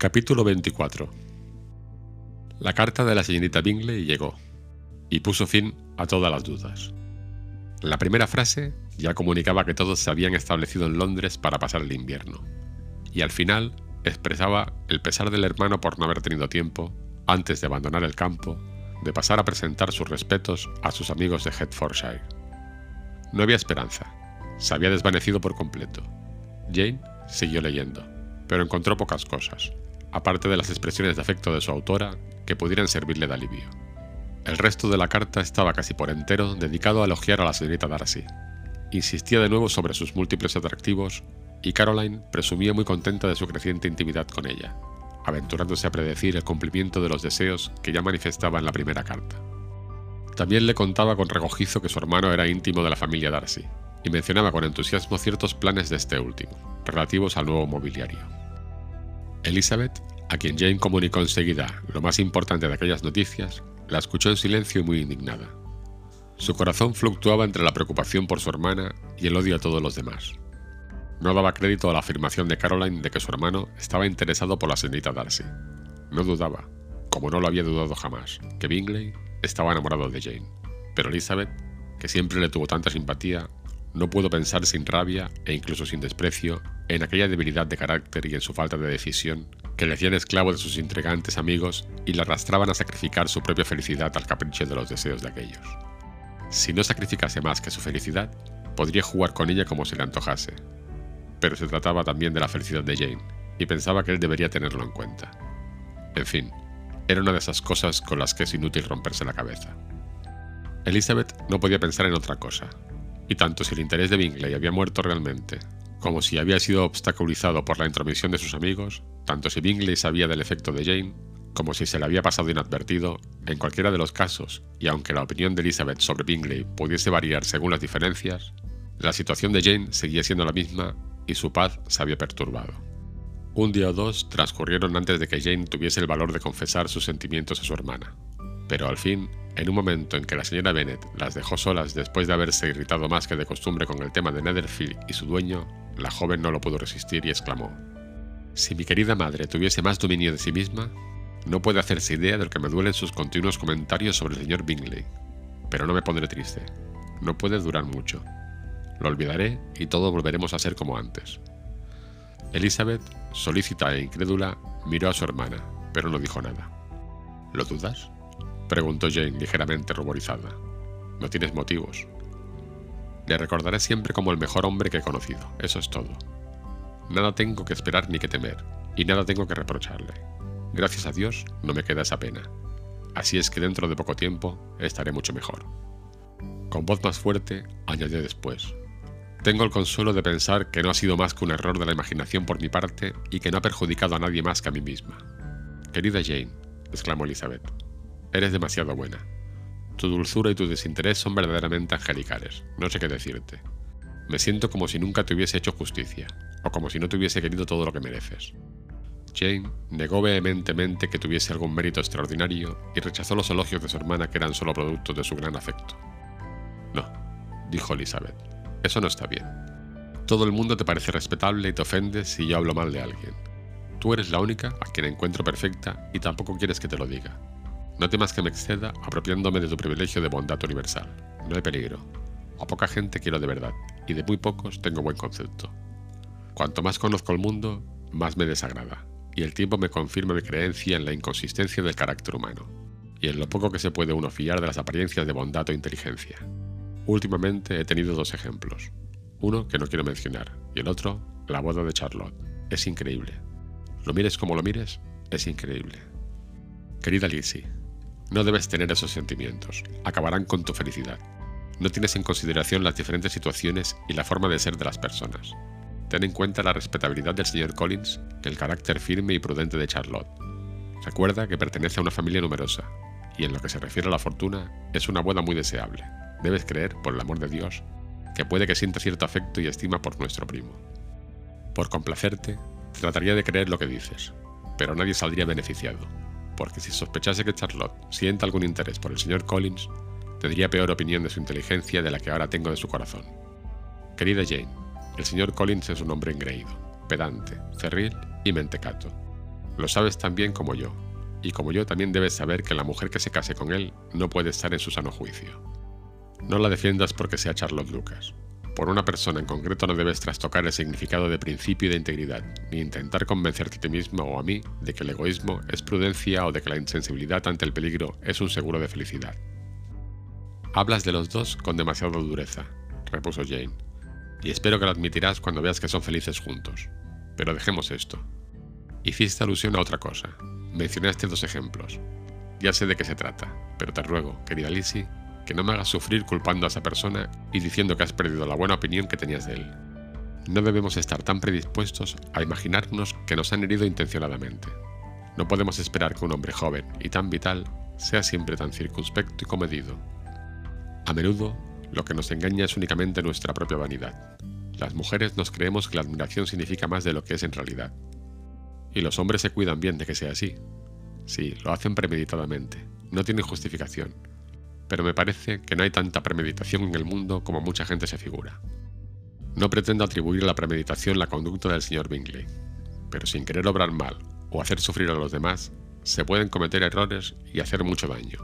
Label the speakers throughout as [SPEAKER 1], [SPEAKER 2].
[SPEAKER 1] Capítulo 24 La carta de la señorita Bingley llegó y puso fin a todas las dudas. La primera frase ya comunicaba que todos se habían establecido en Londres para pasar el invierno, y al final expresaba el pesar del hermano por no haber tenido tiempo, antes de abandonar el campo, de pasar a presentar sus respetos a sus amigos de Hertfordshire. No había esperanza, se había desvanecido por completo. Jane siguió leyendo, pero encontró pocas cosas, aparte de las expresiones de afecto de su autora que pudieran servirle de alivio. El resto de la carta estaba casi por entero dedicado a elogiar a la señorita Darcy. Insistía de nuevo sobre sus múltiples atractivos y Caroline presumía muy contenta de su creciente intimidad con ella, aventurándose a predecir el cumplimiento de los deseos que ya manifestaba en la primera carta. También le contaba con regocijo que su hermano era íntimo de la familia Darcy, y mencionaba con entusiasmo ciertos planes de este último, relativos al nuevo mobiliario. Elizabeth, a quien Jane comunicó enseguida lo más importante de aquellas noticias, la escuchó en silencio y muy indignada. Su corazón fluctuaba entre la preocupación por su hermana y el odio a todos los demás. No daba crédito a la afirmación de Caroline de que su hermano estaba interesado por la señorita Darcy. No dudaba, como no lo había dudado jamás, que Bingley estaba enamorado de Jane. Pero Elizabeth, que siempre le tuvo tanta simpatía, no pudo pensar sin rabia e incluso sin desprecio en aquella debilidad de carácter y en su falta de decisión que le hacían esclavo de sus intrigantes amigos y le arrastraban a sacrificar su propia felicidad al capricho de los deseos de aquellos. Si no sacrificase más que su felicidad, podría jugar con ella como se le antojase, pero se trataba también de la felicidad de Jane, y pensaba que él debería tenerlo en cuenta. En fin, era una de esas cosas con las que es inútil romperse la cabeza. Elizabeth no podía pensar en otra cosa, y tanto si el interés de Bingley había muerto realmente, como si había sido obstaculizado por la intromisión de sus amigos, tanto si Bingley sabía del efecto de Jane, como si se le había pasado inadvertido, en cualquiera de los casos, y aunque la opinión de Elizabeth sobre Bingley pudiese variar según las diferencias, la situación de Jane seguía siendo la misma y su paz se había perturbado. Un día o dos transcurrieron antes de que Jane tuviese el valor de confesar sus sentimientos a su hermana, pero al fin, en un momento en que la señora Bennet las dejó solas después de haberse irritado más que de costumbre con el tema de Netherfield y su dueño, la joven no lo pudo resistir y exclamó: Si mi querida madre tuviese más dominio de sí misma, no puede hacerse idea de lo que me duelen sus continuos comentarios sobre el señor Bingley. Pero no me pondré triste. No puede durar mucho. Lo olvidaré y todos volveremos a ser como antes. Elizabeth, solícita e incrédula, miró a su hermana, pero no dijo nada. ¿Lo dudas? Preguntó Jane ligeramente ruborizada. No tienes motivos. Le recordaré siempre como el mejor hombre que he conocido, eso es todo. Nada tengo que esperar ni que temer, y nada tengo que reprocharle. Gracias a Dios no me queda esa pena. Así es que dentro de poco tiempo estaré mucho mejor. Con voz más fuerte, añadió después, tengo el consuelo de pensar que no ha sido más que un error de la imaginación por mi parte y que no ha perjudicado a nadie más que a mí misma. Querida Jane, exclamó Elizabeth, eres demasiado buena. Tu dulzura y tu desinterés son verdaderamente angelicales, no sé qué decirte. Me siento como si nunca te hubiese hecho justicia, o como si no te hubiese querido todo lo que mereces. Jane negó vehementemente que tuviese algún mérito extraordinario y rechazó los elogios de su hermana que eran solo producto de su gran afecto. No, dijo Elizabeth, eso no está bien. Todo el mundo te parece respetable y te ofende si yo hablo mal de alguien. Tú eres la única a quien encuentro perfecta y tampoco quieres que te lo diga. No temas que me exceda apropiándome de tu privilegio de bondad universal. No hay peligro. A poca gente quiero de verdad, y de muy pocos tengo buen concepto. Cuanto más conozco el mundo, más me desagrada, y el tiempo me confirma mi creencia en la inconsistencia del carácter humano, y en lo poco que se puede uno fiar de las apariencias de bondad o inteligencia. Últimamente he tenido dos ejemplos. Uno que no quiero mencionar y el otro, la boda de Charlotte. Es increíble. Lo mires como lo mires, es increíble. Querida Lizzie, no debes tener esos sentimientos. Acabarán con tu felicidad. No tienes en consideración las diferentes situaciones y la forma de ser de las personas. Ten en cuenta la respetabilidad del señor Collins y el carácter firme y prudente de Charlotte. Recuerda que pertenece a una familia numerosa, y en lo que se refiere a la fortuna, es una boda muy deseable debes creer, por el amor de Dios, que puede que sienta cierto afecto y estima por nuestro primo. Por complacerte, trataría de creer lo que dices, pero nadie saldría beneficiado, porque si sospechase que Charlotte sienta algún interés por el señor Collins, tendría peor opinión de su inteligencia de la que ahora tengo de su corazón. Querida Jane, El señor Collins es un hombre engreído, pedante, cerril y mentecato. Lo sabes tan bien como yo, y como yo también debes saber que la mujer que se case con él no puede estar en su sano juicio. No la defiendas porque sea Charlotte Lucas. Por una persona en concreto no debes trastocar el significado de principio y de integridad, ni intentar convencerte a ti mismo o a mí de que el egoísmo es prudencia o de que la insensibilidad ante el peligro es un seguro de felicidad. Hablas de los dos con demasiada dureza, repuso Jane, y espero que lo admitirás cuando veas que son felices juntos. Pero dejemos esto. Hiciste alusión a otra cosa. Mencionaste dos ejemplos. Ya sé de qué se trata, pero te ruego, querida Lizzie, que no me hagas sufrir culpando a esa persona y diciendo que has perdido la buena opinión que tenías de él. No debemos estar tan predispuestos a imaginarnos que nos han herido intencionadamente. No podemos esperar que un hombre joven y tan vital sea siempre tan circunspecto y comedido. A menudo, lo que nos engaña es únicamente nuestra propia vanidad. Las mujeres nos creemos que la admiración significa más de lo que es en realidad. Y los hombres se cuidan bien de que sea así. Sí, lo hacen premeditadamente. No tienen justificación pero me parece que no hay tanta premeditación en el mundo como mucha gente se figura. No pretendo atribuir a la premeditación la conducta del señor Bingley, pero sin querer obrar mal o hacer sufrir a los demás, se pueden cometer errores y hacer mucho daño.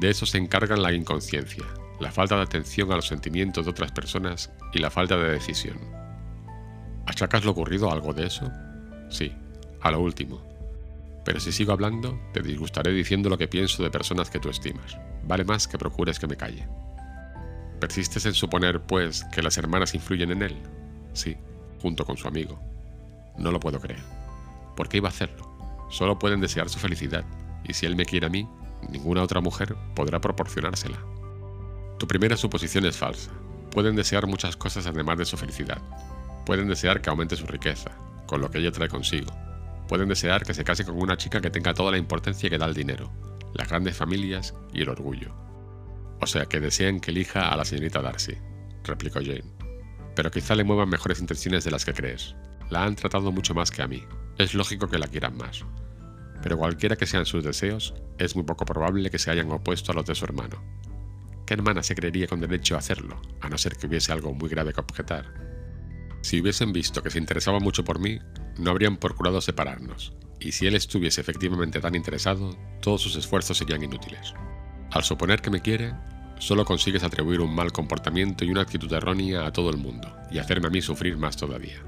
[SPEAKER 1] De eso se encargan la inconsciencia, la falta de atención a los sentimientos de otras personas y la falta de decisión. ¿Achacas lo ocurrido algo de eso? Sí, a lo último. Pero si sigo hablando, te disgustaré diciendo lo que pienso de personas que tú estimas vale más que procures que me calle. ¿Persistes en suponer, pues, que las hermanas influyen en él? Sí, junto con su amigo. No lo puedo creer. ¿Por qué iba a hacerlo? Solo pueden desear su felicidad, y si él me quiere a mí, ninguna otra mujer podrá proporcionársela. Tu primera suposición es falsa. Pueden desear muchas cosas además de su felicidad. Pueden desear que aumente su riqueza, con lo que ella trae consigo. Pueden desear que se case con una chica que tenga toda la importancia que da el dinero, las grandes familias y el orgullo. O sea que desean que elija a la señorita Darcy, replicó Jane. Pero quizá le muevan mejores intenciones de las que crees. La han tratado mucho más que a mí. Es lógico que la quieran más. Pero cualquiera que sean sus deseos, es muy poco probable que se hayan opuesto a los de su hermano. ¿Qué hermana se creería con derecho a hacerlo, a no ser que hubiese algo muy grave que objetar? Si hubiesen visto que se interesaba mucho por mí, no habrían procurado separarnos, y si él estuviese efectivamente tan interesado, todos sus esfuerzos serían inútiles. Al suponer que me quiere, solo consigues atribuir un mal comportamiento y una actitud errónea a todo el mundo, y hacerme a mí sufrir más todavía.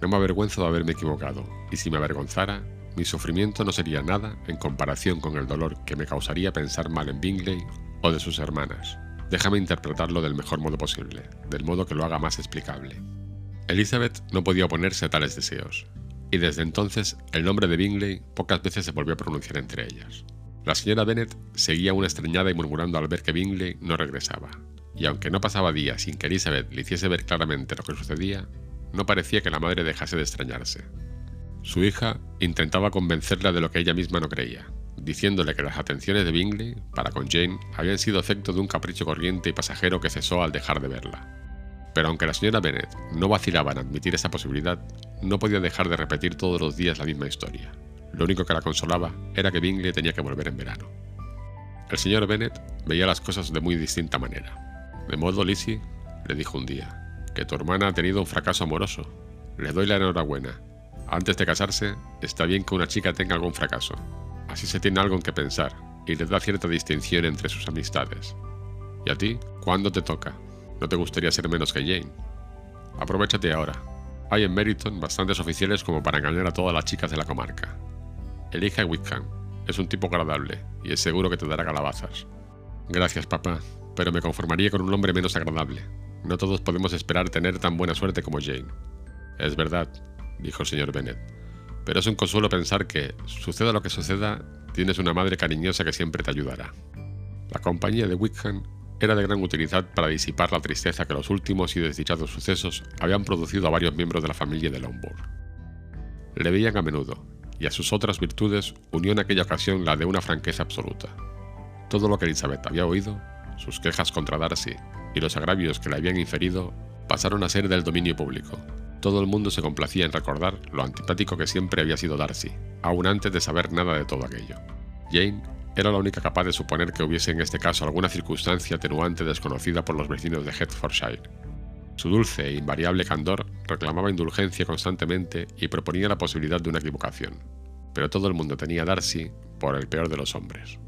[SPEAKER 1] No me avergüenzo de haberme equivocado, y si me avergonzara, mi sufrimiento no sería nada en comparación con el dolor que me causaría pensar mal en Bingley o de sus hermanas. Déjame interpretarlo del mejor modo posible, del modo que lo haga más explicable. Elizabeth no podía oponerse a tales deseos, y desde entonces el nombre de Bingley pocas veces se volvió a pronunciar entre ellas. La señora Bennet seguía una extrañada y murmurando al ver que Bingley no regresaba, y aunque no pasaba día sin que Elizabeth le hiciese ver claramente lo que sucedía, no parecía que la madre dejase de extrañarse. Su hija intentaba convencerla de lo que ella misma no creía, diciéndole que las atenciones de Bingley para con Jane habían sido efecto de un capricho corriente y pasajero que cesó al dejar de verla. Pero aunque la señora Bennet no vacilaba en admitir esa posibilidad, no podía dejar de repetir todos los días la misma historia. Lo único que la consolaba era que Bingley tenía que volver en verano. El señor Bennet veía las cosas de muy distinta manera. De modo, Lizzie le dijo un día, que tu hermana ha tenido un fracaso amoroso. Le doy la enhorabuena. Antes de casarse, está bien que una chica tenga algún fracaso. Así se tiene algo en que pensar y le da cierta distinción entre sus amistades. ¿Y a ti? ¿Cuándo te toca? ¿No te gustaría ser menos que Jane? Aprovechate ahora. Hay en Meriton bastantes oficiales como para engañar a todas las chicas de la comarca. Elige a Wickham. Es un tipo agradable y es seguro que te dará calabazas. Gracias, papá, pero me conformaría con un hombre menos agradable. No todos podemos esperar tener tan buena suerte como Jane. Es verdad, dijo el señor Bennet. Pero es un consuelo pensar que, suceda lo que suceda, tienes una madre cariñosa que siempre te ayudará. La compañía de Wickham era de gran utilidad para disipar la tristeza que los últimos y desdichados sucesos habían producido a varios miembros de la familia de Lombard. Le veían a menudo, y a sus otras virtudes unió en aquella ocasión la de una franqueza absoluta. Todo lo que Elizabeth había oído, sus quejas contra Darcy y los agravios que le habían inferido, pasaron a ser del dominio público. Todo el mundo se complacía en recordar lo antipático que siempre había sido Darcy, aún antes de saber nada de todo aquello. Jane era la única capaz de suponer que hubiese en este caso alguna circunstancia atenuante desconocida por los vecinos de Hertfordshire. Su dulce e invariable candor reclamaba indulgencia constantemente y proponía la posibilidad de una equivocación, pero todo el mundo tenía a Darcy por el peor de los hombres.